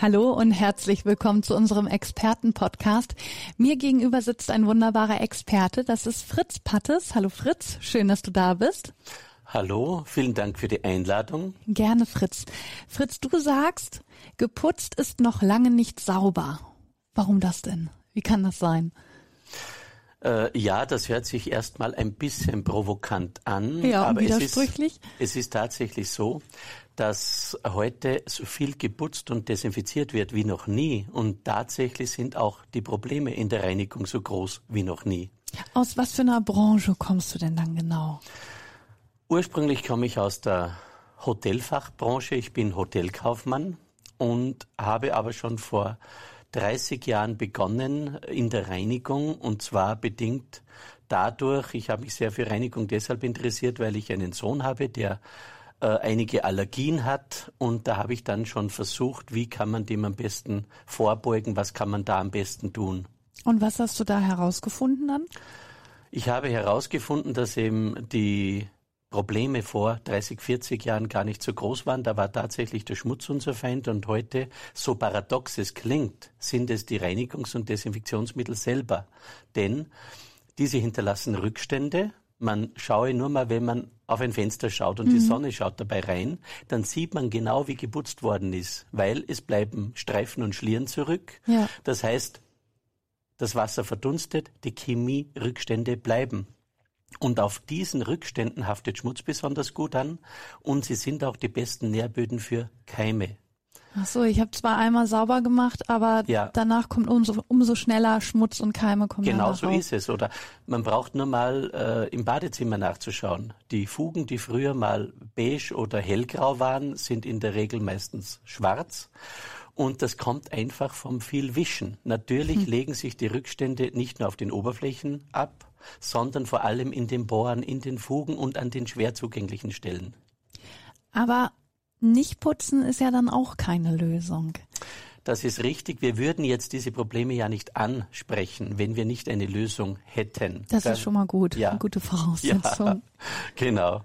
Hallo und herzlich willkommen zu unserem Experten-Podcast. Mir gegenüber sitzt ein wunderbarer Experte, das ist Fritz Pattes. Hallo Fritz, schön, dass du da bist. Hallo, vielen Dank für die Einladung. Gerne, Fritz. Fritz, du sagst, geputzt ist noch lange nicht sauber. Warum das denn? Wie kann das sein? Äh, ja, das hört sich erstmal ein bisschen provokant an. Ja, aber widersprüchlich. Es ist, es ist tatsächlich so, dass heute so viel geputzt und desinfiziert wird wie noch nie. Und tatsächlich sind auch die Probleme in der Reinigung so groß wie noch nie. Aus was für einer Branche kommst du denn dann genau? Ursprünglich komme ich aus der Hotelfachbranche. Ich bin Hotelkaufmann und habe aber schon vor 30 Jahren begonnen in der Reinigung und zwar bedingt dadurch, ich habe mich sehr für Reinigung deshalb interessiert, weil ich einen Sohn habe, der äh, einige Allergien hat und da habe ich dann schon versucht, wie kann man dem am besten vorbeugen, was kann man da am besten tun. Und was hast du da herausgefunden dann? Ich habe herausgefunden, dass eben die Probleme vor 30, 40 Jahren gar nicht so groß waren. Da war tatsächlich der Schmutz unser Feind und heute, so paradox es klingt, sind es die Reinigungs- und Desinfektionsmittel selber. Denn diese hinterlassen Rückstände, man schaue nur mal, wenn man auf ein Fenster schaut und mhm. die Sonne schaut dabei rein, dann sieht man genau, wie geputzt worden ist, weil es bleiben Streifen und Schlieren zurück. Ja. Das heißt, das Wasser verdunstet, die Chemie-Rückstände bleiben. Und auf diesen Rückständen haftet Schmutz besonders gut an und sie sind auch die besten Nährböden für Keime. Ach so, ich habe zwar einmal sauber gemacht, aber ja. danach kommt umso, umso schneller Schmutz und Keime kommen. Genau so ist es. Oder man braucht nur mal äh, im Badezimmer nachzuschauen. Die Fugen, die früher mal beige oder hellgrau waren, sind in der Regel meistens schwarz. Und das kommt einfach vom viel Wischen. Natürlich hm. legen sich die Rückstände nicht nur auf den Oberflächen ab, sondern vor allem in den Bohren, in den Fugen und an den schwer zugänglichen Stellen. Aber nicht putzen ist ja dann auch keine Lösung. Das ist richtig. Wir würden jetzt diese Probleme ja nicht ansprechen, wenn wir nicht eine Lösung hätten. Das dann, ist schon mal gut. Ja. Eine gute Voraussetzung. Ja, genau.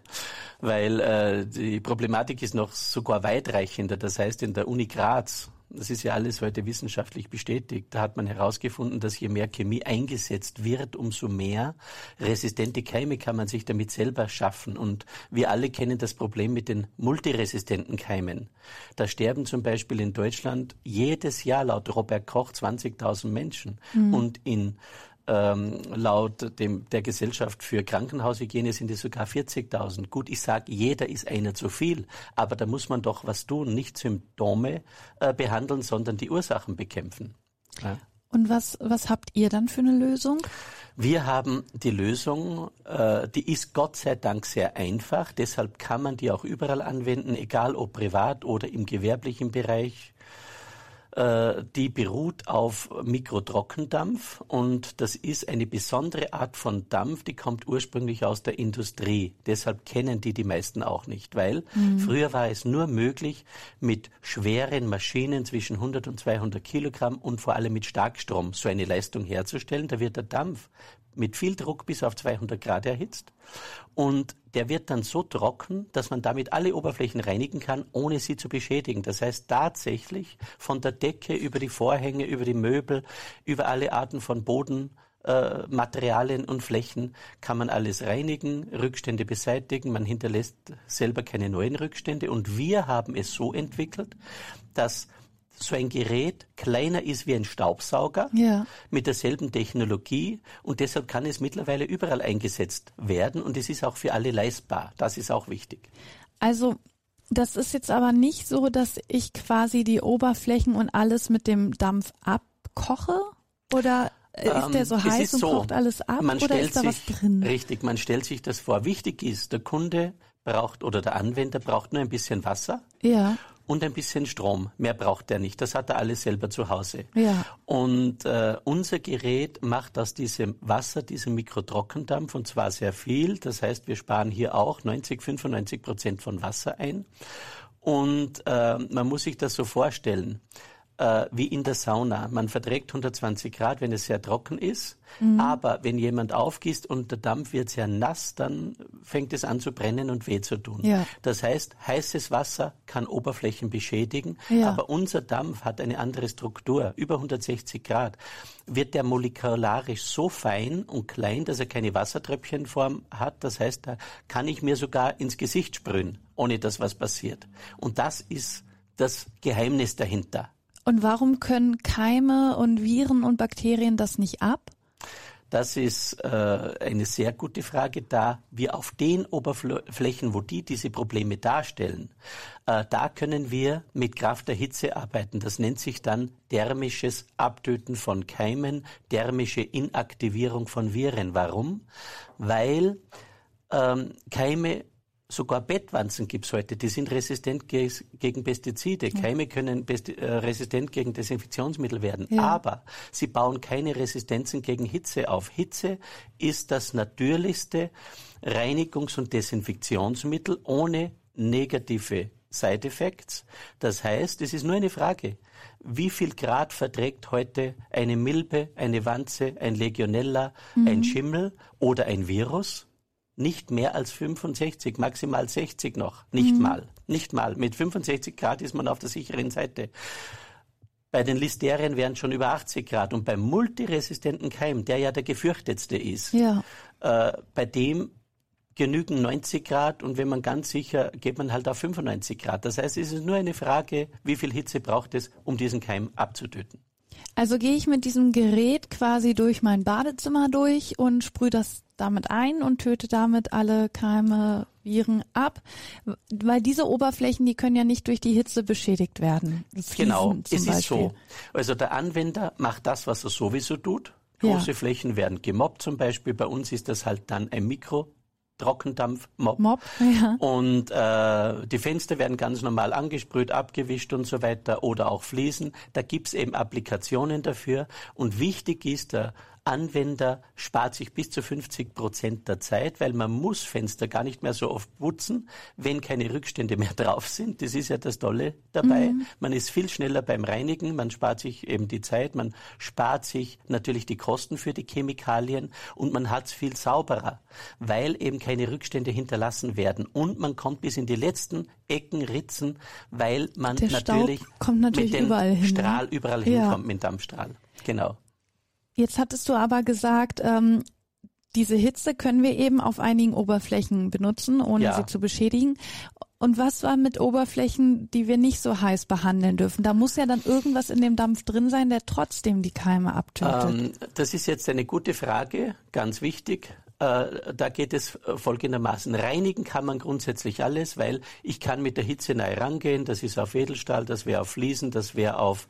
Weil äh, die Problematik ist noch sogar weitreichender. Das heißt, in der Uni Graz das ist ja alles heute wissenschaftlich bestätigt, da hat man herausgefunden, dass je mehr Chemie eingesetzt wird, umso mehr resistente Keime kann man sich damit selber schaffen. Und wir alle kennen das Problem mit den multiresistenten Keimen. Da sterben zum Beispiel in Deutschland jedes Jahr laut Robert Koch 20.000 Menschen. Mhm. Und in ähm, laut dem, der Gesellschaft für Krankenhaushygiene sind es sogar 40.000. Gut, ich sage, jeder ist einer zu viel, aber da muss man doch was tun, nicht Symptome äh, behandeln, sondern die Ursachen bekämpfen. Ja. Und was, was habt ihr dann für eine Lösung? Wir haben die Lösung, äh, die ist Gott sei Dank sehr einfach, deshalb kann man die auch überall anwenden, egal ob privat oder im gewerblichen Bereich. Äh, die beruht auf Mikrotrockendampf und das ist eine besondere Art von Dampf, die kommt ursprünglich aus der Industrie. Deshalb kennen die die meisten auch nicht, weil mhm. früher war es nur möglich, mit schweren Maschinen zwischen 100 und 200 Kilogramm und vor allem mit Starkstrom so eine Leistung herzustellen. Da wird der Dampf mit viel Druck bis auf 200 Grad erhitzt. Und der wird dann so trocken, dass man damit alle Oberflächen reinigen kann, ohne sie zu beschädigen. Das heißt tatsächlich von der Decke über die Vorhänge, über die Möbel, über alle Arten von Boden, äh, Materialien und Flächen kann man alles reinigen, Rückstände beseitigen, man hinterlässt selber keine neuen Rückstände und wir haben es so entwickelt, dass so ein Gerät kleiner ist wie ein Staubsauger ja. mit derselben Technologie und deshalb kann es mittlerweile überall eingesetzt werden und es ist auch für alle leistbar. Das ist auch wichtig. Also das ist jetzt aber nicht so, dass ich quasi die Oberflächen und alles mit dem Dampf abkoche oder ist ähm, der so heiß und so, kocht alles ab man oder ist da sich, was drin? Richtig, man stellt sich das vor. Wichtig ist, der Kunde braucht oder der Anwender braucht nur ein bisschen Wasser. Ja und ein bisschen Strom. Mehr braucht er nicht. Das hat er alles selber zu Hause. Ja. Und äh, unser Gerät macht aus diesem Wasser, diesem Mikrotrockendampf, und zwar sehr viel. Das heißt, wir sparen hier auch 90, 95 Prozent von Wasser ein. Und äh, man muss sich das so vorstellen äh, wie in der Sauna. Man verträgt 120 Grad, wenn es sehr trocken ist. Mhm. Aber wenn jemand aufgießt und der Dampf wird sehr nass, dann fängt es an zu brennen und weh zu tun. Ja. Das heißt, heißes Wasser kann Oberflächen beschädigen, ja. aber unser Dampf hat eine andere Struktur. Über 160 Grad wird der molekularisch so fein und klein, dass er keine Wassertröpfchenform hat. Das heißt, da kann ich mir sogar ins Gesicht sprühen, ohne dass was passiert. Und das ist das Geheimnis dahinter. Und warum können Keime und Viren und Bakterien das nicht ab? Das ist äh, eine sehr gute Frage, da wir auf den Oberflächen, wo die diese Probleme darstellen, äh, da können wir mit Kraft der Hitze arbeiten. Das nennt sich dann thermisches Abtöten von Keimen, thermische Inaktivierung von Viren. Warum? Weil ähm, Keime Sogar Bettwanzen gibt es heute, die sind resistent ge gegen Pestizide. Ja. Keime können äh, resistent gegen Desinfektionsmittel werden. Ja. Aber sie bauen keine Resistenzen gegen Hitze auf. Hitze ist das natürlichste Reinigungs- und Desinfektionsmittel ohne negative Side Effects. Das heißt, es ist nur eine Frage. Wie viel Grad verträgt heute eine Milbe, eine Wanze, ein Legionella, mhm. ein Schimmel oder ein Virus? Nicht mehr als 65, maximal 60 noch. Nicht mhm. mal. Nicht mal. Mit 65 Grad ist man auf der sicheren Seite. Bei den Listerien wären schon über 80 Grad. Und beim multiresistenten Keim, der ja der gefürchtetste ist, ja. äh, bei dem genügen 90 Grad und wenn man ganz sicher, geht man halt auf 95 Grad. Das heißt, es ist nur eine Frage, wie viel Hitze braucht es, um diesen Keim abzutöten. Also gehe ich mit diesem Gerät quasi durch mein Badezimmer durch und sprühe das damit ein und töte damit alle Keime, Viren ab, weil diese Oberflächen, die können ja nicht durch die Hitze beschädigt werden. Genau, es Beispiel. ist so. Also der Anwender macht das, was er sowieso tut. Große ja. Flächen werden gemobbt zum Beispiel. Bei uns ist das halt dann ein Mikro Trockendampfmob. Mob, ja. Und äh, die Fenster werden ganz normal angesprüht, abgewischt und so weiter oder auch Fliesen. Da gibt's eben Applikationen dafür. Und wichtig ist, der Anwender spart sich bis zu 50 Prozent der Zeit, weil man muss Fenster gar nicht mehr so oft putzen, wenn keine Rückstände mehr drauf sind. Das ist ja das Tolle dabei. Mhm. Man ist viel schneller beim Reinigen, man spart sich eben die Zeit, man spart sich natürlich die Kosten für die Chemikalien und man hat es viel sauberer, weil eben keine Rückstände hinterlassen werden und man kommt bis in die letzten Ecken, Ritzen, weil man natürlich, natürlich mit dem überall hin, Strahl überall ja. hinkommt, mit dem Dampfstrahl. Genau. Jetzt hattest du aber gesagt, ähm, diese Hitze können wir eben auf einigen Oberflächen benutzen, ohne ja. sie zu beschädigen. Und was war mit Oberflächen, die wir nicht so heiß behandeln dürfen? Da muss ja dann irgendwas in dem Dampf drin sein, der trotzdem die Keime abtötet. Ähm, das ist jetzt eine gute Frage, ganz wichtig. Äh, da geht es äh, folgendermaßen. Reinigen kann man grundsätzlich alles, weil ich kann mit der Hitze nahe rangehen. Das ist auf Edelstahl, das wäre auf Fliesen, das wäre auf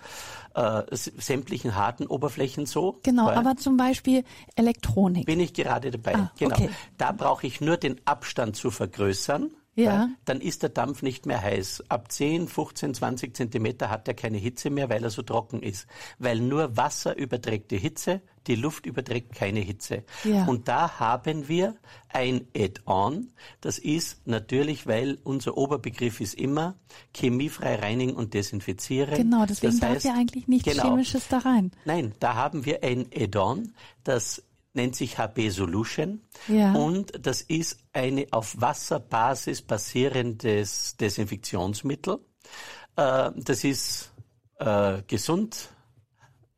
äh, sämtlichen harten Oberflächen so. Genau, aber zum Beispiel Elektronik. Bin ich gerade dabei. Ah, genau. Okay. Da brauche ich nur den Abstand zu vergrößern ja. dann ist der Dampf nicht mehr heiß. Ab 10, 15, 20 Zentimeter hat er keine Hitze mehr, weil er so trocken ist. Weil nur Wasser überträgt die Hitze, die Luft überträgt keine Hitze. Ja. Und da haben wir ein Add-on. Das ist natürlich, weil unser Oberbegriff ist immer chemiefrei reinigen und desinfizieren. Genau, deswegen das heißt, darf ja eigentlich nichts genau, Chemisches da rein. Nein, da haben wir ein Add-on, das nennt sich HB Solution ja. und das ist eine auf Wasserbasis basierendes Desinfektionsmittel. Äh, das ist äh, gesund,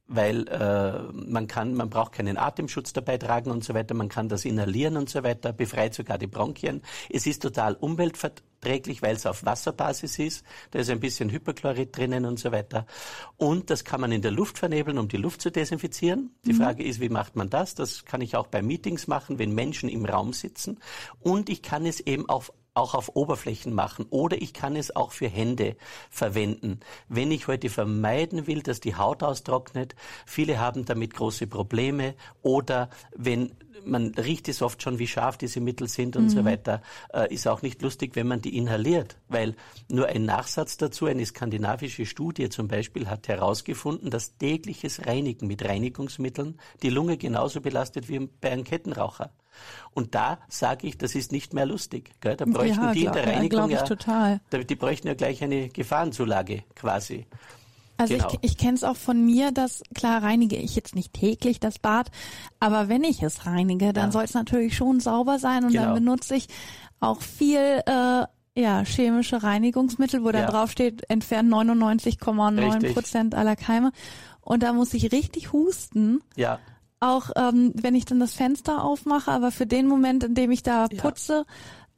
weil äh, man kann, man braucht keinen Atemschutz dabei tragen und so weiter, man kann das inhalieren und so weiter, befreit sogar die Bronchien. Es ist total umweltverträglich, weil es auf Wasserbasis ist. Da ist ein bisschen Hyperchlorid drinnen und so weiter. Und das kann man in der Luft vernebeln, um die Luft zu desinfizieren. Die mhm. Frage ist, wie macht man das? Das kann ich auch bei Meetings machen, wenn Menschen im Raum sitzen. Und ich kann es eben auf auch auf Oberflächen machen oder ich kann es auch für Hände verwenden. Wenn ich heute vermeiden will, dass die Haut austrocknet, viele haben damit große Probleme oder wenn man riecht es oft schon, wie scharf diese Mittel sind und mhm. so weiter. Äh, ist auch nicht lustig, wenn man die inhaliert, weil nur ein Nachsatz dazu, eine skandinavische Studie zum Beispiel hat herausgefunden, dass tägliches Reinigen mit Reinigungsmitteln die Lunge genauso belastet wie bei einem Kettenraucher. Und da sage ich, das ist nicht mehr lustig. Gell? Da bräuchten ja, die in der Reinigung ja, total. die bräuchten ja gleich eine Gefahrenzulage quasi. Also genau. ich, ich kenne es auch von mir, dass klar reinige ich jetzt nicht täglich das Bad, aber wenn ich es reinige, dann ja. soll es natürlich schon sauber sein und genau. dann benutze ich auch viel äh, ja, chemische Reinigungsmittel, wo ja. drauf steht, entfernt 99,9 Prozent aller Keime. Und da muss ich richtig husten. Ja. Auch ähm, wenn ich dann das Fenster aufmache, aber für den Moment, in dem ich da putze,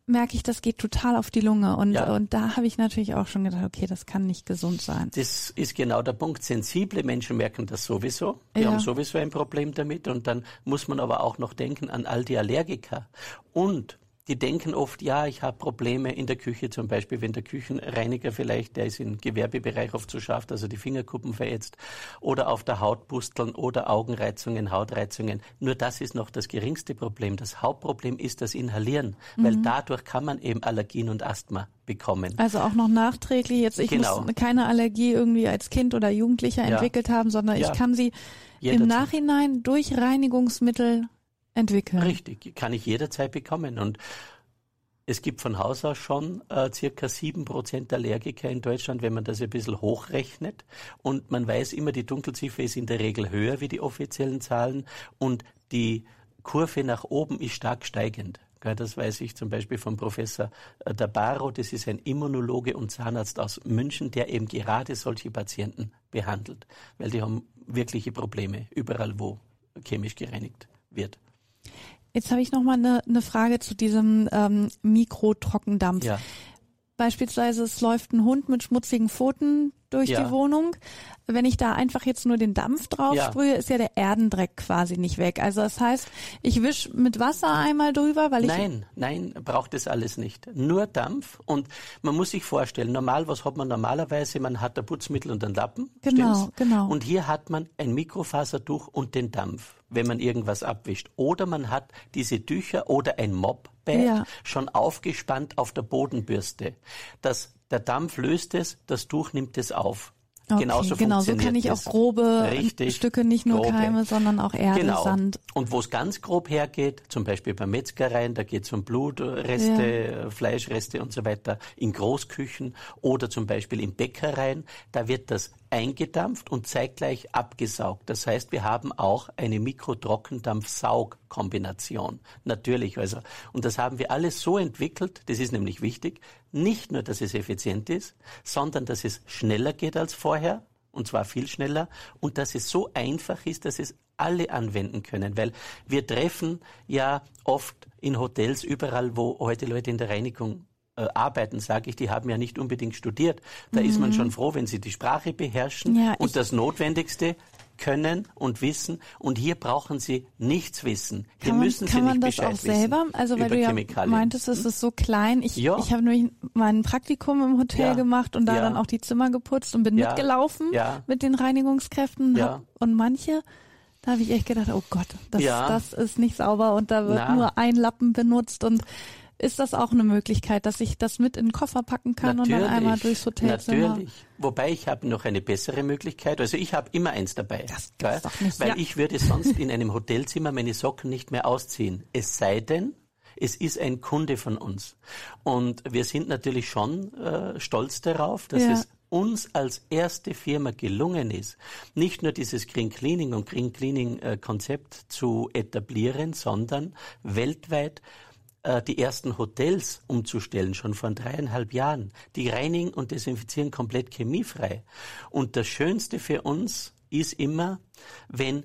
merke ich, das geht total auf die Lunge. Und, ja. und da habe ich natürlich auch schon gedacht, okay, das kann nicht gesund sein. Das ist genau der Punkt. Sensible Menschen merken das sowieso. Die ja. haben sowieso ein Problem damit. Und dann muss man aber auch noch denken an all die Allergiker. Und die denken oft, ja, ich habe Probleme in der Küche zum Beispiel, wenn der Küchenreiniger vielleicht, der ist im Gewerbebereich oft zu scharf, dass er die Fingerkuppen verätzt, oder auf der Haut pusteln oder Augenreizungen, Hautreizungen. Nur das ist noch das geringste Problem. Das Hauptproblem ist das Inhalieren, mhm. weil dadurch kann man eben Allergien und Asthma bekommen. Also auch noch nachträglich. Jetzt ich genau. muss keine Allergie irgendwie als Kind oder Jugendlicher ja. entwickelt haben, sondern ja. ich kann sie Jederzeit. im Nachhinein durch Reinigungsmittel entwickeln. Richtig, kann ich jederzeit bekommen. Und es gibt von Haus aus schon äh, circa sieben Prozent Allergiker in Deutschland, wenn man das ein bisschen hochrechnet. Und man weiß immer, die Dunkelziffer ist in der Regel höher wie die offiziellen Zahlen und die Kurve nach oben ist stark steigend. Das weiß ich zum Beispiel vom Professor äh, Dabaro, das ist ein Immunologe und Zahnarzt aus München, der eben gerade solche Patienten behandelt, weil die haben wirkliche Probleme überall, wo chemisch gereinigt wird. Jetzt habe ich noch mal eine, eine Frage zu diesem ähm, Mikrotrockendampf. Ja. Beispielsweise es läuft ein Hund mit schmutzigen Pfoten durch ja. die Wohnung. Wenn ich da einfach jetzt nur den Dampf drauf ja. sprühe, ist ja der Erdendreck quasi nicht weg. Also das heißt, ich wisch mit Wasser einmal drüber, weil ich Nein, nein, braucht es alles nicht. Nur Dampf und man muss sich vorstellen, normal, was hat man normalerweise? Man hat ein Putzmittel und einen Lappen. Genau, stimmt's? genau. Und hier hat man ein Mikrofasertuch und den Dampf, wenn man irgendwas abwischt. Oder man hat diese Tücher oder ein Mob ja. schon aufgespannt auf der Bodenbürste. Das der Dampf löst es, das Tuch nimmt es auf. Okay, Genauso genau, so kann ich auch grobe Richtig, Stücke, nicht nur grobe. Keime, sondern auch Erde, genau. Sand. Und wo es ganz grob hergeht, zum Beispiel bei Metzgereien, da geht es um Blutreste, ja. Fleischreste und so weiter, in Großküchen oder zum Beispiel in Bäckereien, da wird das eingedampft und zeitgleich abgesaugt. Das heißt, wir haben auch eine Mikrotrockendampf-Saug-Kombination. Natürlich, also. Und das haben wir alles so entwickelt, das ist nämlich wichtig, nicht nur, dass es effizient ist, sondern dass es schneller geht als vorher, und zwar viel schneller, und dass es so einfach ist, dass es alle anwenden können, weil wir treffen ja oft in Hotels überall, wo heute Leute in der Reinigung äh, arbeiten, sage ich, die haben ja nicht unbedingt studiert. Da mhm. ist man mhm. schon froh, wenn sie die Sprache beherrschen ja, und das Notwendigste können und wissen und hier brauchen sie nichts wissen. Hier kann man, müssen kann sie nicht man das auch selber? Also weil du ja meintest, es ist so klein. Ich, ja. ich habe nämlich mein Praktikum im Hotel ja. gemacht und da ja. dann auch die Zimmer geputzt und bin mitgelaufen mit den Reinigungskräften hab, und manche da habe ich echt gedacht, oh Gott, das, das ist nicht sauber und da wird Na. nur ein Lappen benutzt und ist das auch eine Möglichkeit, dass ich das mit in den Koffer packen kann natürlich, und dann einmal durchs Hotelzimmer? Natürlich. Wobei ich habe noch eine bessere Möglichkeit. Also ich habe immer eins dabei. Das gell? Doch nicht, weil ja. ich würde sonst in einem Hotelzimmer meine Socken nicht mehr ausziehen. Es sei denn, es ist ein Kunde von uns. Und wir sind natürlich schon äh, stolz darauf, dass ja. es uns als erste Firma gelungen ist, nicht nur dieses Green Cleaning und Green Cleaning äh, Konzept zu etablieren, sondern weltweit die ersten Hotels umzustellen, schon vor dreieinhalb Jahren. Die reinigen und desinfizieren komplett chemiefrei. Und das Schönste für uns ist immer, wenn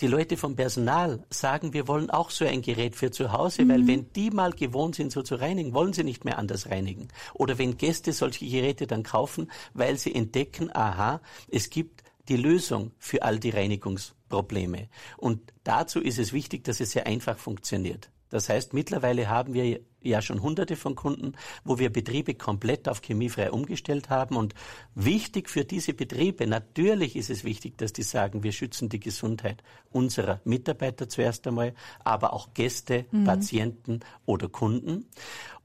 die Leute vom Personal sagen, wir wollen auch so ein Gerät für zu Hause, mhm. weil wenn die mal gewohnt sind, so zu reinigen, wollen sie nicht mehr anders reinigen. Oder wenn Gäste solche Geräte dann kaufen, weil sie entdecken, aha, es gibt die Lösung für all die Reinigungsprobleme. Und dazu ist es wichtig, dass es sehr einfach funktioniert. Das heißt, mittlerweile haben wir ja schon hunderte von Kunden, wo wir Betriebe komplett auf chemiefrei umgestellt haben. Und wichtig für diese Betriebe, natürlich ist es wichtig, dass die sagen, wir schützen die Gesundheit unserer Mitarbeiter zuerst einmal, aber auch Gäste, mhm. Patienten oder Kunden.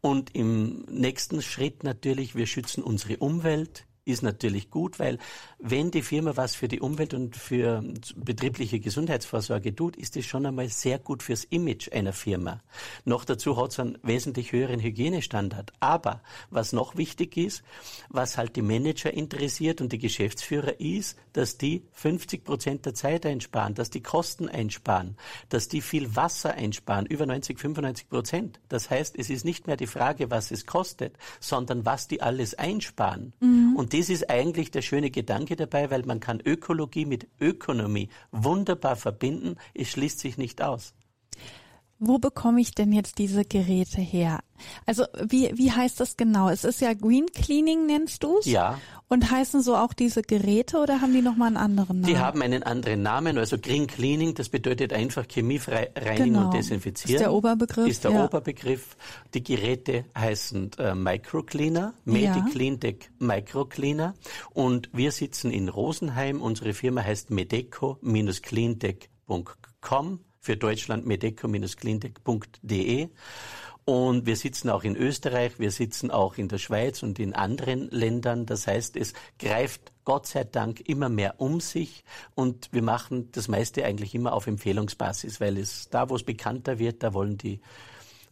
Und im nächsten Schritt natürlich, wir schützen unsere Umwelt, ist natürlich gut, weil wenn die Firma was für die Umwelt und für betriebliche Gesundheitsvorsorge tut, ist es schon einmal sehr gut fürs Image einer Firma. Noch dazu hat es einen wesentlich höheren Hygienestandard. Aber was noch wichtig ist, was halt die Manager interessiert und die Geschäftsführer ist, dass die 50 Prozent der Zeit einsparen, dass die Kosten einsparen, dass die viel Wasser einsparen, über 90, 95 Prozent. Das heißt, es ist nicht mehr die Frage, was es kostet, sondern was die alles einsparen. Mhm. Und das ist eigentlich der schöne Gedanke dabei, weil man kann Ökologie mit Ökonomie wunderbar verbinden. Es schließt sich nicht aus. Wo bekomme ich denn jetzt diese Geräte her? Also wie, wie heißt das genau? Es ist ja Green Cleaning, nennst du es? Ja. Und heißen so auch diese Geräte oder haben die nochmal einen anderen Namen? Die haben einen anderen Namen. Also Green Cleaning, das bedeutet einfach chemiefrei reinigen genau. und desinfizieren. Ist der Oberbegriff. Ist der ja. Oberbegriff. Die Geräte heißen äh, Microcleaner, MediCleanTech ja. Microcleaner. Und wir sitzen in Rosenheim. Unsere Firma heißt medeco-cleantech.com für Deutschland medeco-cleantech.de. Und wir sitzen auch in Österreich, wir sitzen auch in der Schweiz und in anderen Ländern. Das heißt, es greift Gott sei Dank immer mehr um sich und wir machen das meiste eigentlich immer auf Empfehlungsbasis, weil es da, wo es bekannter wird, da wollen die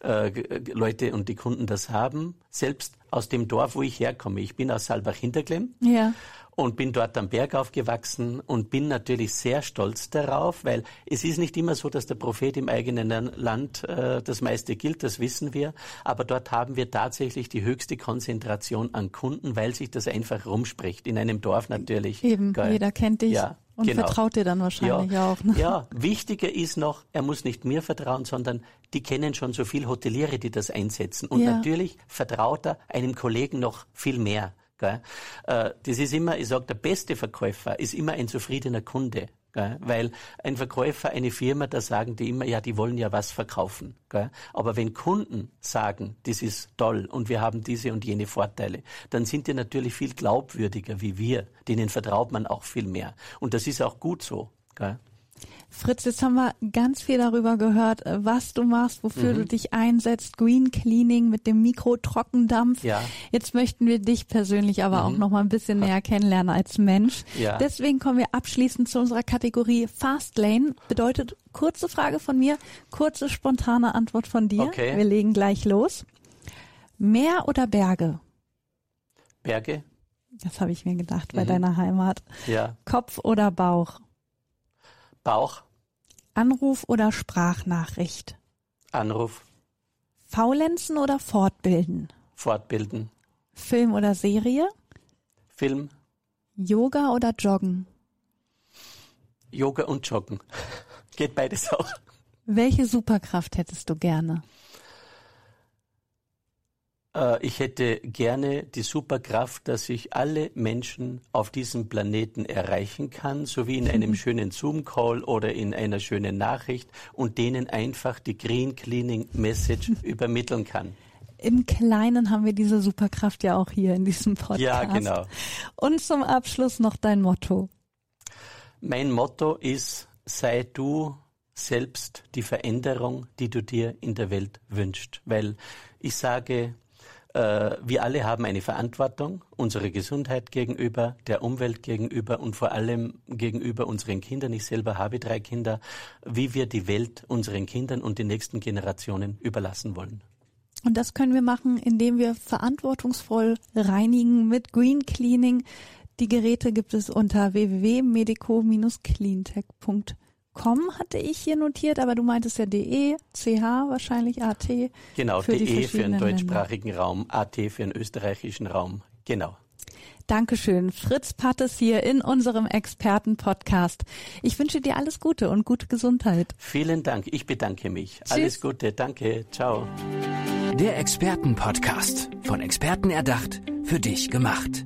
äh, Leute und die Kunden das haben. Selbst aus dem Dorf, wo ich herkomme. Ich bin aus Saalbach-Hinterklemm. Ja und bin dort am Berg aufgewachsen und bin natürlich sehr stolz darauf, weil es ist nicht immer so, dass der Prophet im eigenen Land äh, das meiste gilt, das wissen wir, aber dort haben wir tatsächlich die höchste Konzentration an Kunden, weil sich das einfach rumspricht, in einem Dorf natürlich. Eben, Geil. jeder kennt dich. Ja. Und genau. vertraut dir dann wahrscheinlich ja. auch. Ne? Ja, wichtiger ist noch, er muss nicht mir vertrauen, sondern die kennen schon so viel Hoteliere, die das einsetzen. Und ja. natürlich vertraut er einem Kollegen noch viel mehr. Gell? Äh, das ist immer, ich sage, der beste Verkäufer ist immer ein zufriedener Kunde. Gell? Weil ein Verkäufer, eine Firma, da sagen die immer, ja, die wollen ja was verkaufen. Gell? Aber wenn Kunden sagen, das ist toll und wir haben diese und jene Vorteile, dann sind die natürlich viel glaubwürdiger wie wir. Denen vertraut man auch viel mehr. Und das ist auch gut so. Gell? Fritz, jetzt haben wir ganz viel darüber gehört, äh, was du machst, wofür mhm. du dich einsetzt, Green Cleaning mit dem Mikrotrockendampf. Ja. Jetzt möchten wir dich persönlich aber mhm. auch noch mal ein bisschen näher kennenlernen als Mensch. Ja. Deswegen kommen wir abschließend zu unserer Kategorie Fastlane. Bedeutet kurze Frage von mir, kurze spontane Antwort von dir. Okay. Wir legen gleich los. Meer oder Berge? Berge. Das habe ich mir gedacht bei mhm. deiner Heimat. Ja. Kopf oder Bauch? Bauch. Anruf oder Sprachnachricht? Anruf. Faulenzen oder fortbilden? Fortbilden. Film oder Serie? Film. Yoga oder Joggen? Yoga und Joggen. Geht beides auch. Welche Superkraft hättest du gerne? Äh, ich hätte gerne die Superkraft, dass ich alle Menschen auf diesem Planeten erreichen kann, so wie in einem schönen Zoom-Call oder in einer schönen Nachricht und denen einfach die Green Cleaning Message übermitteln kann. Im Kleinen haben wir diese Superkraft ja auch hier in diesem Podcast. Ja, genau. Und zum Abschluss noch dein Motto. Mein Motto ist, sei du selbst die Veränderung, die du dir in der Welt wünschst. Weil ich sage, wir alle haben eine Verantwortung unserer Gesundheit gegenüber, der Umwelt gegenüber und vor allem gegenüber unseren Kindern. Ich selber habe drei Kinder, wie wir die Welt unseren Kindern und den nächsten Generationen überlassen wollen. Und das können wir machen, indem wir verantwortungsvoll reinigen mit Green Cleaning. Die Geräte gibt es unter www.medico-cleantech.com com hatte ich hier notiert, aber du meintest ja de, ch wahrscheinlich at. Genau, für de für den deutschsprachigen Länder. Raum, at für den österreichischen Raum. Genau. Dankeschön. Fritz Pattes hier in unserem Experten-Podcast. Ich wünsche dir alles Gute und gute Gesundheit. Vielen Dank. Ich bedanke mich. Tschüss. Alles Gute. Danke. Ciao. Der Experten-Podcast. Von Experten erdacht, für dich gemacht.